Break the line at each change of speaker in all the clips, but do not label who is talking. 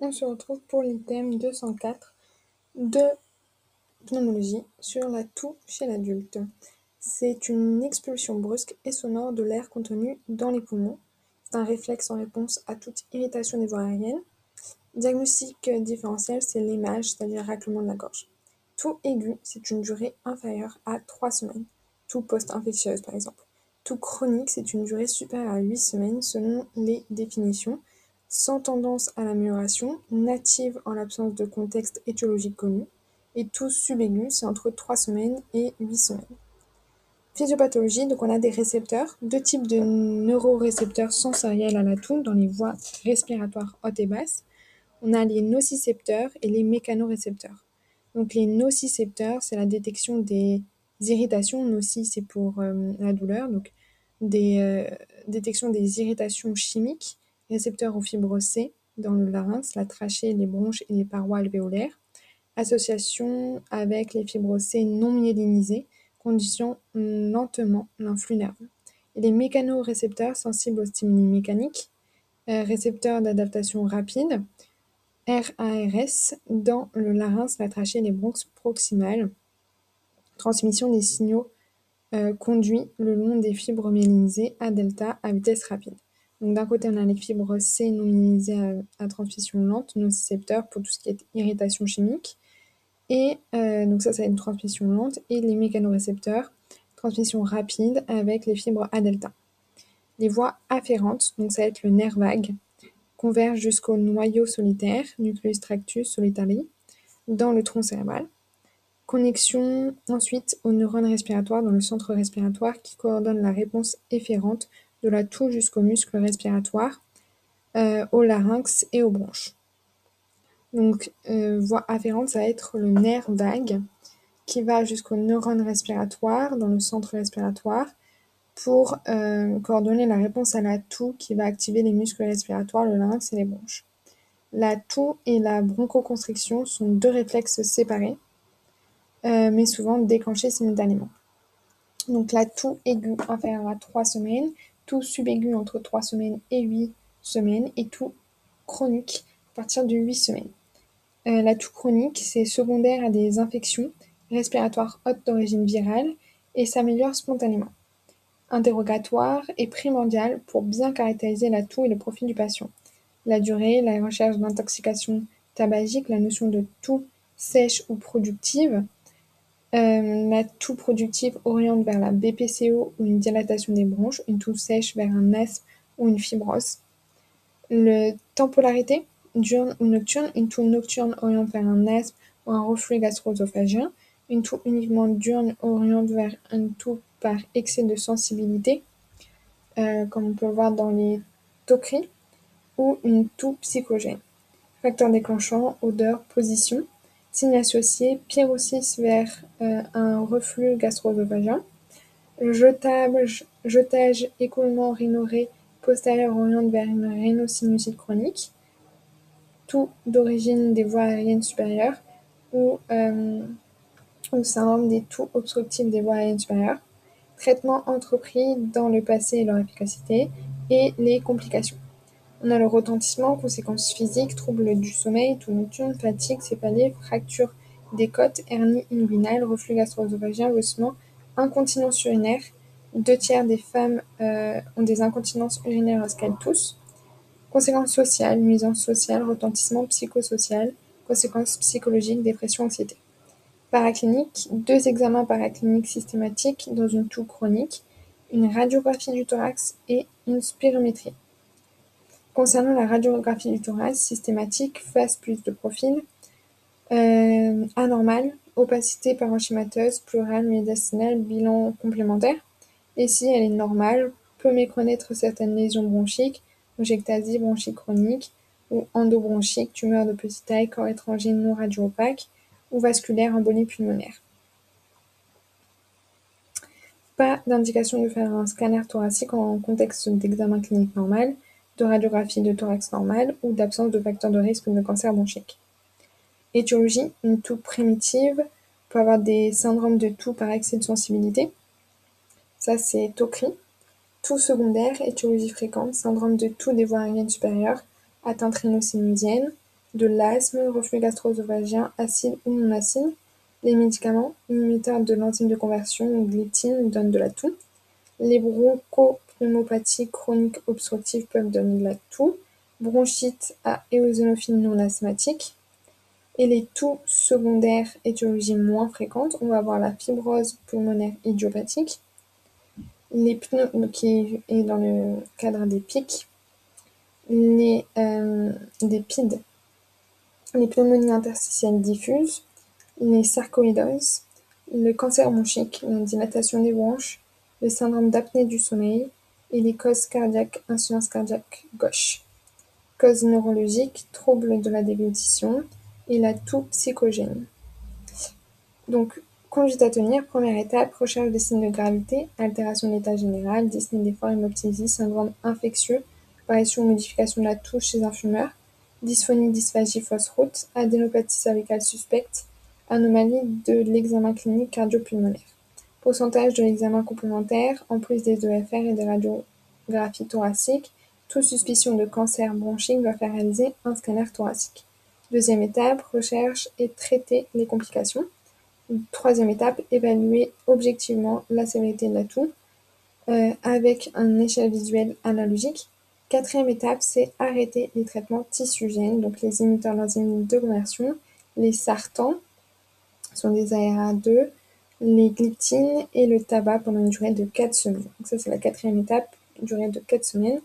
On se retrouve pour l'item 204 de pneumologie sur la toux chez l'adulte. C'est une expulsion brusque et sonore de l'air contenu dans les poumons. C'est un réflexe en réponse à toute irritation des voies aériennes. Diagnostic différentiel, c'est l'image, c'est-à-dire raclement de la gorge. Toux aigu, c'est une durée inférieure à 3 semaines. Toux post-infectieuse, par exemple. Toux chronique, c'est une durée supérieure à 8 semaines selon les définitions sans tendance à l'amélioration, native en l'absence de contexte étiologique connu, et tout subaigu, c'est entre 3 semaines et 8 semaines. Physiopathologie, donc on a des récepteurs, deux types de neurorécepteurs sensoriels à la toux dans les voies respiratoires hautes et basses. On a les nocicepteurs et les mécanorécepteurs. Donc les nocicepteurs, c'est la détection des irritations, noci c'est pour euh, la douleur, donc des euh, détection des irritations chimiques récepteurs aux fibres C dans le larynx, la trachée, les bronches et les parois alvéolaires, association avec les fibres C non myélinisées, conditionnant lentement l'influx nerveux. Et les mécanorécepteurs sensibles aux stimuli mécaniques, euh, récepteurs d'adaptation rapide, RARS, dans le larynx, la trachée et les bronches proximales, transmission des signaux euh, conduits le long des fibres myélinisées à delta à vitesse rapide. Donc d'un côté, on a les fibres C non minimisées à, transmission lente, nocicepteurs pour tout ce qui est irritation chimique. Et euh, donc ça, ça être une transmission lente. Et les mécanorécepteurs, transmission rapide avec les fibres A delta. Les voies afférentes, donc ça va être le nerf vague, convergent jusqu'au noyau solitaire, nucleus tractus solitari, dans le tronc cérébral. Connexion ensuite aux neurones respiratoires dans le centre respiratoire qui coordonne la réponse efférente de la toux jusqu'aux muscles respiratoires, euh, au larynx et aux bronches. Donc, euh, voie afférente, ça va être le nerf vague qui va jusqu'aux neurones respiratoires dans le centre respiratoire pour euh, coordonner la réponse à la toux qui va activer les muscles respiratoires, le larynx et les bronches. La toux et la bronchoconstriction sont deux réflexes séparés, mais souvent déclenchés simultanément. Donc la toux aiguë inférieure à 3 semaines tout subaigu entre 3 semaines et 8 semaines et tout chronique à partir de 8 semaines. Euh, la toux chronique, c'est secondaire à des infections respiratoires hautes d'origine virale et s'améliore spontanément. Interrogatoire est primordial pour bien caractériser la toux et le profil du patient. La durée, la recherche d'intoxication tabagique, la notion de toux sèche ou productive, la toux productive oriente vers la BPCO ou une dilatation des bronches, une toux sèche vers un asthme ou une fibrose. Le temporalité, diurne ou nocturne, une toux nocturne oriente vers un asthme ou un reflux gastro-œsophagien. Une toux uniquement diurne oriente vers un toux par excès de sensibilité, euh, comme on peut le voir dans les toqueries, ou une toux psychogène. Facteur déclenchant, odeur, position. Signe associé, pyrosis vers euh, un reflux gastro-œsophagien. Jetage, jetage, écoulement rhinorrhée postérieur oriente vers une rhinosinussite chronique. Tout d'origine des voies aériennes supérieures ou, euh, syndrome des toux obstructifs des voies aériennes supérieures. Traitement entrepris dans le passé et leur efficacité et les complications. On a le retentissement, conséquences physiques, troubles du sommeil, toux nocturne, fatigue, céphalée, fracture des côtes, hernie inguinale, reflux gastro-œsophagien, vomissement, incontinence urinaire. Deux tiers des femmes euh, ont des incontinences urinaires lorsqu'elles toussent. Conséquences sociales, nuisances sociales, retentissement psychosocial, conséquences psychologiques, dépression, anxiété. Paraclinique, deux examens paracliniques systématiques dans une toux chronique, une radiographie du thorax et une spirométrie. Concernant la radiographie du thorax systématique, face plus de profil, euh, anormal, opacité parenchymateuse, plurale, médiastinale, bilan complémentaire. Et si elle est normale, peut méconnaître certaines lésions bronchiques, bronchectasie, bronchite chronique ou endobronchique, tumeur de petite taille, corps étranger non radio-opaque ou vasculaire, embolie pulmonaire. Pas d'indication de faire un scanner thoracique en contexte d'examen clinique normal, de radiographie de thorax normale ou d'absence de facteurs de risque de cancer bronchique. Étiologie, une toux primitive peut avoir des syndromes de toux par excès de sensibilité. Ça, c'est TOCRI. Toux secondaire, étiologie fréquente, syndrome de toux des voies aériennes supérieures, atteinte rhinosinusienne, de l'asthme, reflux gastro-œsophagien, acide ou non acide. Les médicaments, inhibiteurs de l'enzyme de conversion ou glitine donnent de la toux. Les bronchopneumopathies chroniques obstructives peuvent donner de la toux. Bronchite à éosinophile non asthmatique. Et les toux secondaires, étiologie moins fréquente, on va avoir la fibrose pulmonaire idiopathique, les pneus qui est dans le cadre des pics, les euh, les pneumonies interstitielles diffuses, les sarcoïdoses, le cancer bronchique, la dilatation des bronches, le syndrome d'apnée du sommeil et les causes cardiaques, insuffisance cardiaque gauche. Causes neurologiques, troubles de la déglutition et la toux psychogène. Donc, conduite à tenir, première étape, recherche des signes de gravité, altération de l'état général, dyspnée d'effort, hémoptysie, syndrome infectieux, apparition ou modification de la toux chez un fumeur, dysphonie, dysphagie, fausse route, adénopathie cervicale suspecte, anomalie de l'examen clinique cardio-pulmonaire. Pourcentage de l'examen complémentaire, en plus des EFR et des radiographies thoraciques, toute suspicion de cancer bronchique doit faire réaliser un scanner thoracique. Deuxième étape, recherche et traiter les complications. Troisième étape, évaluer objectivement la sévérité de la toux euh, avec un échelle visuelle analogique. Quatrième étape, c'est arrêter les traitements tissugènes, donc les inhibiteurs d'enzymes de conversion, les sartans, sont des ARA2, les glitines et le tabac pendant une durée de 4 semaines. Donc ça, c'est la quatrième étape, durée de 4 semaines,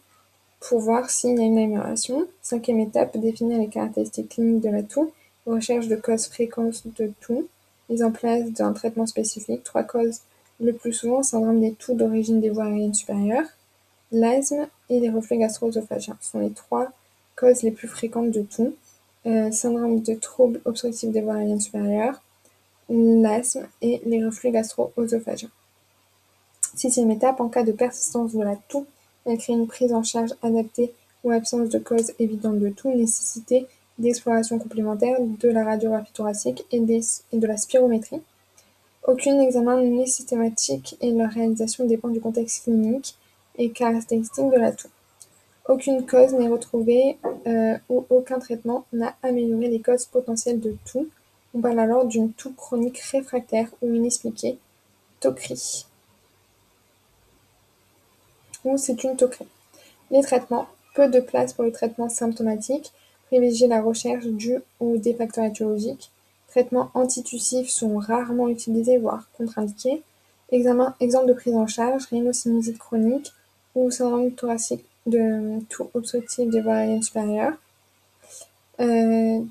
pour voir s'il y a une amélioration. Cinquième étape, définir les caractéristiques cliniques de la toux, recherche de causes fréquentes de toux, mise en place d'un traitement spécifique, trois causes le plus souvent, syndrome des toux d'origine des voies aériennes supérieures, l'asthme et les reflux gastro-œsophagiens sont les trois causes les plus fréquentes de toux. Euh, syndrome de troubles obstructifs des voies aériennes supérieures, l'asthme et les reflux gastro-œsophagiens. Sixième étape, en cas de persistance de la toux, elle crée une prise en charge adaptée ou absence de cause évidente de toux, nécessité d'exploration complémentaire de la radiographie thoracique et, de la spirométrie. Aucun examen n'est systématique et leur réalisation dépend du contexte clinique et caractéristique de la toux. Aucune cause n'est retrouvée euh, ou aucun traitement n'a amélioré les causes potentielles de toux. On parle alors d'une toux chronique réfractaire ou inexpliquée, TOCRI. Ou c'est une TOCRI. Les traitements. Peu de place pour les traitements symptomatiques. Privilégier la recherche du ou des facteurs étiologiques. Traitements antitussifs sont rarement utilisés, voire contre-indiqués. Examen, exemple de prise en charge, rhinosinusite chronique ou syndrome thoracique de toux obstructif des voies supérieures. Euh,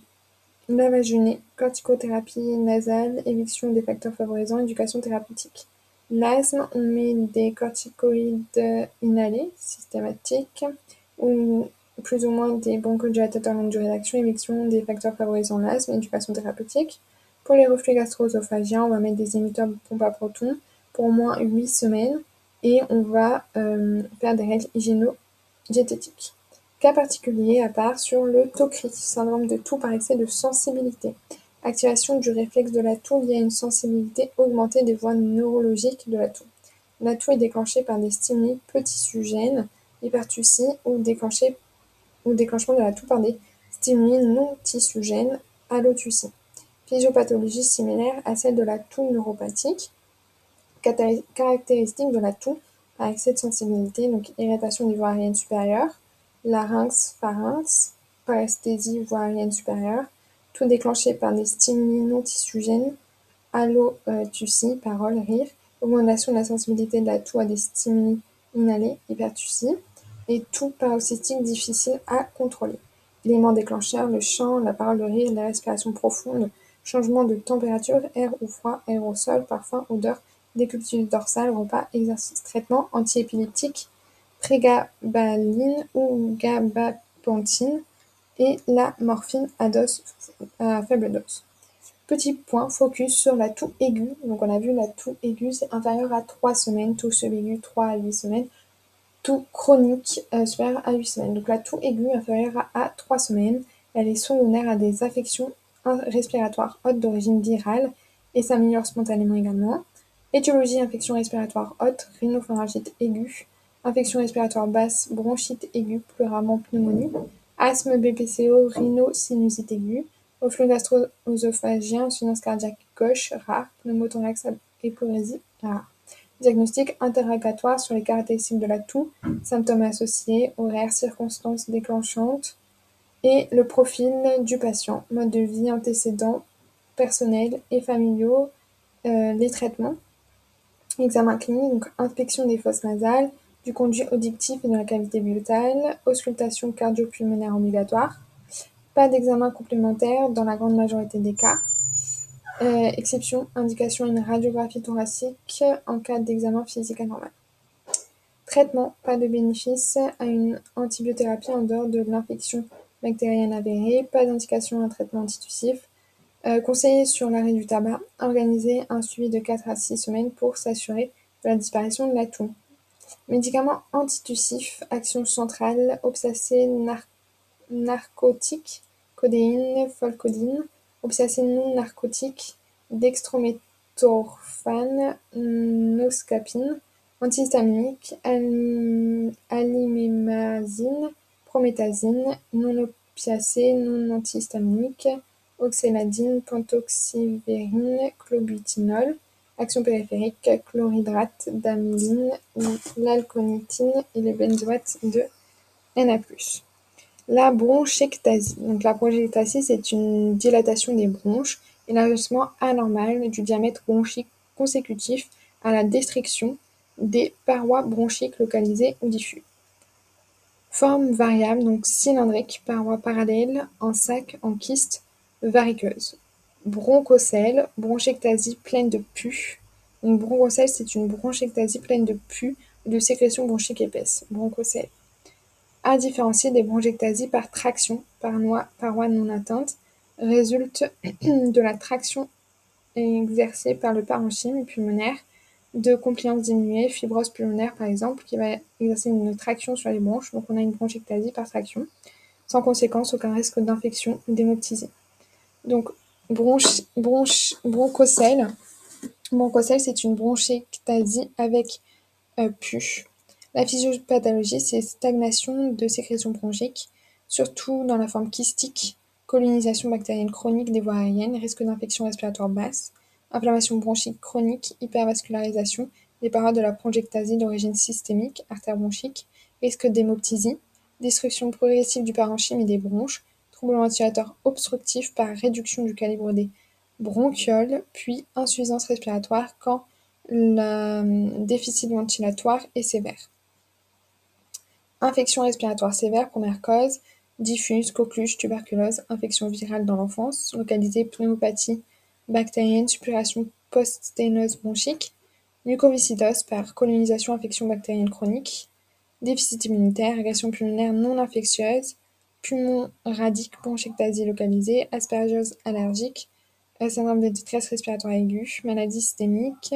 lavage corticothérapie nasale, éviction des facteurs favorisants, éducation thérapeutique. L'asthme, on met des corticoïdes inhalés systématiques ou plus ou moins des bronchodilatateurs longue durée d'action, éviction des facteurs favorisant l'asthme, éducation thérapeutique. Pour les reflux gastro-œsophagiens, on va mettre des émetteurs de pompe à protons pour au moins 8 semaines et on va euh, faire des règles hygiéno diététique. Cas particulier à part sur le TOCRI, syndrome de toux par excès de sensibilité. Activation du réflexe de la toux liée à une sensibilité augmentée des voies neurologiques de la toux. La toux est déclenchée par des stimuli gènes, hypertussie ou, ou déclenchement de la toux par des stimuli non tissugènes, allotussie. Physiopathologie similaire à celle de la toux neuropathique. Caractéristique de la toux par excès de sensibilité, donc irritation des voies aériennes supérieures, larynx, pharynx, paresthésie voie aérienne supérieure, tout déclenché par des stimuli non tissugènes, allotussie, parole, rire, augmentation de la sensibilité de la toux à des stimuli inhalés, hypertussie, et tout paroxystique difficile à contrôler. Éléments déclencheurs, le chant, la parole, le rire, la respiration profonde, changement de température, air ou froid, aérosol, parfum, odeur, déculture dorsale, repas, exercice, traitement antiépileptique, prégabaline ou gabapentine et la morphine à, à faible dose. Petit point, focus sur la toux aiguë. Donc on a vu la toux aiguë, c'est inférieur à 3 semaines, toux subaigu 3 à 8 semaines, toux chronique euh, supérieur à 8 semaines. Donc la toux aiguë inférieure à, à 3 semaines, elle est secondaire à des affections respiratoires hautes d'origine virale et s'améliore spontanément également. Étiologie, infection respiratoire haute, rhinopharyngite aiguë, infection respiratoire basse, bronchite aiguë, plus rarement pneumonie, asthme, BPCO, rhino-sinusite aiguë, reflux gastro-œsophagien, cardiaque gauche, rare, pneumothorax, hyporésie, rare. Diagnostic interrogatoire sur les caractéristiques de la toux, symptômes associés, horaires, circonstances déclenchantes et le profil du patient, mode de vie, antécédents personnels et familiaux, euh, les traitements. Examen clinique, donc inspection des fosses nasales, du conduit auditif et de la cavité buccale, auscultation cardio-pulmonaire obligatoire. Pas d'examen complémentaire dans la grande majorité des cas. Euh, exception, indication une radiographie thoracique en cas d'examen physique anormal. Traitement, pas de bénéfice à une antibiothérapie en dehors de l'infection bactérienne avérée, pas d'indication à un traitement antitussif. Euh, sur l'arrêt du tabac, organiser un suivi de 4 à 6 semaines pour s'assurer de la disparition de la toux. Médicaments antitussifs, action centrale, oxacé narcotique, codéine, folcodine, oxacé non narcotique, dextrométhorphane, noscapine, antihistaminique, alimémazine, prométhazine, non-opiacé, non-antihistaminique, oxéladine, pentoxivérine, clobutinol, action périphérique, chlorhydrate d'amyline, l'alconitine et les benzoates de Na+. La bronchectasie. La bronchectasie, c'est une dilatation des bronches et l'ajustement anormal du diamètre bronchique consécutif à la destruction des parois bronchiques localisées ou diffus. Forme variable, donc cylindrique, parois parallèles, en sac, en kyste, variqueuse. Bronchocèle, bronchectasie pleine de pus. Donc bronchocèle, c'est une bronchectasie pleine de pus de sécrétion bronchique épaisse. Bronchocèle. À différencier des bronchectasies par traction, par paroi non atteinte, résulte de la traction exercée par le parenchyme pulmonaire, de compliance diminuée, fibrose pulmonaire par exemple, qui va exercer une traction sur les bronches, donc on a une bronchectasie par traction, sans conséquence, aucun risque d'infection ou d'hémoptysie. Donc bronche, bronchocèle, bronchocèle c'est une bronchectasie avec euh, pu. La physiopathologie, c'est stagnation de sécrétion bronchique, surtout dans la forme kystique, colonisation bactérienne chronique des voies aériennes, risque d'infection respiratoire basse, inflammation bronchique chronique, hypervascularisation des parois de la bronchectasie d'origine systémique, artère bronchique, risque d'hémoptysie, destruction progressive du parenchyme et des bronches, troubles ventilateurs obstructifs par réduction du calibre des bronchioles, puis insuffisance respiratoire quand le hum, déficit ventilatoire est sévère. Infection respiratoire sévère, première cause, diffuse, coqueluche, tuberculose, infection virale dans l'enfance, localisée pneumopathie bactérienne, suppuration post-sténose bronchique, mucoviscidose par colonisation infection bactérienne chronique, déficit immunitaire, agression pulmonaire non infectieuse, poumon radique, bronchectasie localisée, aspergiose allergique, euh, syndrome de détresse respiratoire aiguë, maladie systémique,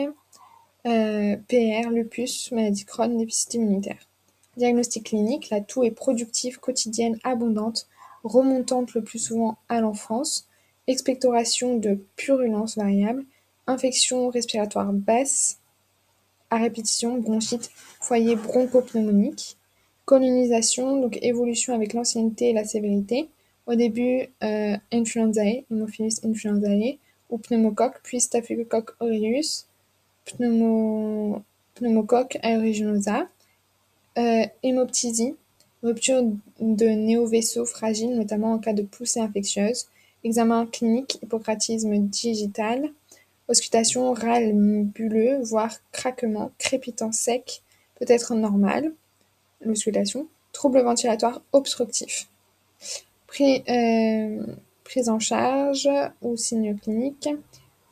euh, PR, lupus, maladie Crohn, déficit immunitaire. Diagnostic clinique, la toux est productive, quotidienne, abondante, remontante le plus souvent à l'enfance, expectoration de purulence variable, infection respiratoire basse, à répétition, bronchite, foyer bronchopneumonique, colonisation, donc évolution avec l'ancienneté et la sévérité. Au début, euh, influenzae, Haemophilus influenzae, ou pneumocoque, puis Staphylococcus aureus, pneumocoque aeruginosa, euh, hémoptysie, rupture de néovaisseaux fragiles, notamment en cas de poussée infectieuse, examen clinique, hippocratisme digital, auscultation râle bulleux, voire craquement, crépitant sec, peut être normal, l'auscultation, trouble ventilatoire obstructif. Euh, prise en charge ou signes cliniques,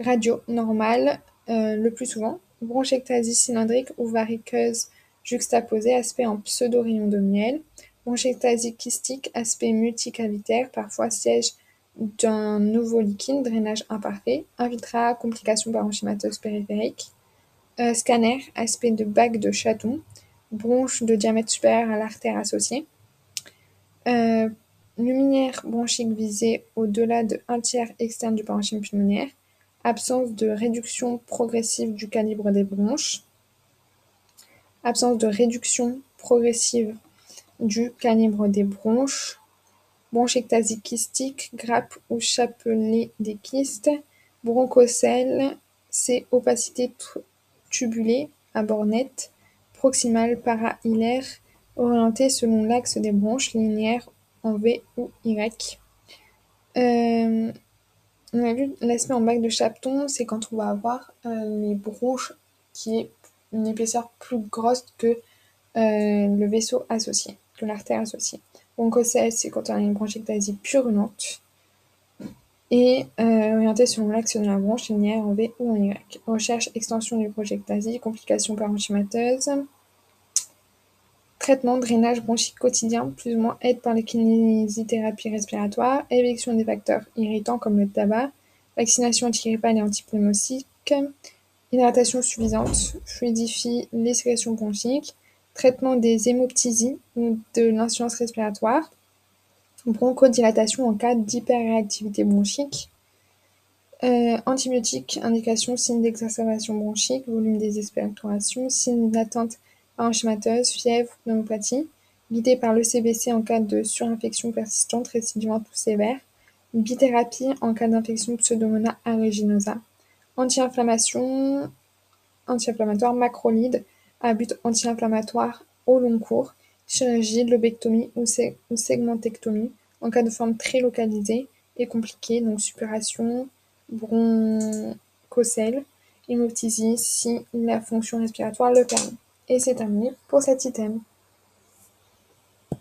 radio normale euh, le plus souvent, bronchectasie cylindrique ou variqueuse juxtaposé, aspect en pseudo-rayon de miel, bronchectasie kystique, aspect multicavitaire, parfois siège d'un nouveau liquide, drainage imparfait, infiltrat, complications parenchymateuses périphériques, euh, scanner, aspect de bague de chaton, bronche de diamètre supérieur à l'artère associée, euh, lumière bronchique visée au-delà de un tiers externe du parenchyme pulmonaire, absence de réduction progressive du calibre des bronches, absence de réduction progressive du calibre des bronches, bronchectasie kystique, grappe ou chapelet des kystes, bronchocèle, c'est opacité tubulée à bord net, proximale para-hilaire, orientée selon l'axe des bronches, linéaire en V ou Y. Euh, on a vu l'aspect en bac de chapeton, c'est quand on va avoir euh, les bronches qui est une épaisseur plus grosse que euh, le vaisseau associé, que l'artère associée. Bronchocèle, c'est quand on a une bronchectasie purulente et orientée selon l'axe de la branche linéaire en V ou en Y. Recherche, extension du bronchectasie, complications parenchymateuses. Traitement, drainage bronchique quotidien, plus ou moins aide par la kinésithérapie respiratoire, éviction des facteurs irritants comme le tabac, vaccination antigrippale et antipneumocique, hydratation suffisante, fluidifie les sécrétions bronchiques, traitement des hémoptysies ou de l'insuffisance respiratoire, bronchodilatation en cas d'hyperréactivité bronchique, euh, antibiotiques, indication, signe d'exacerbation bronchique, volume des expectorations, signe d'atteinte enchymateuse, fièvre, pneumopathie, guidé par l'ECBC en cas de surinfection persistante, récidivante ou sévère, bithérapie en cas d'infection Pseudomonas aeruginosa, anti-inflammation, anti-inflammatoire macrolide à but anti-inflammatoire au long cours, chirurgie, lobectomie ou, segmentectomie en cas de forme très localisée et compliquée, donc suppuration, bronchocèle, hémoptysie si la fonction respiratoire le permet. Et c'est terminé pour cet item.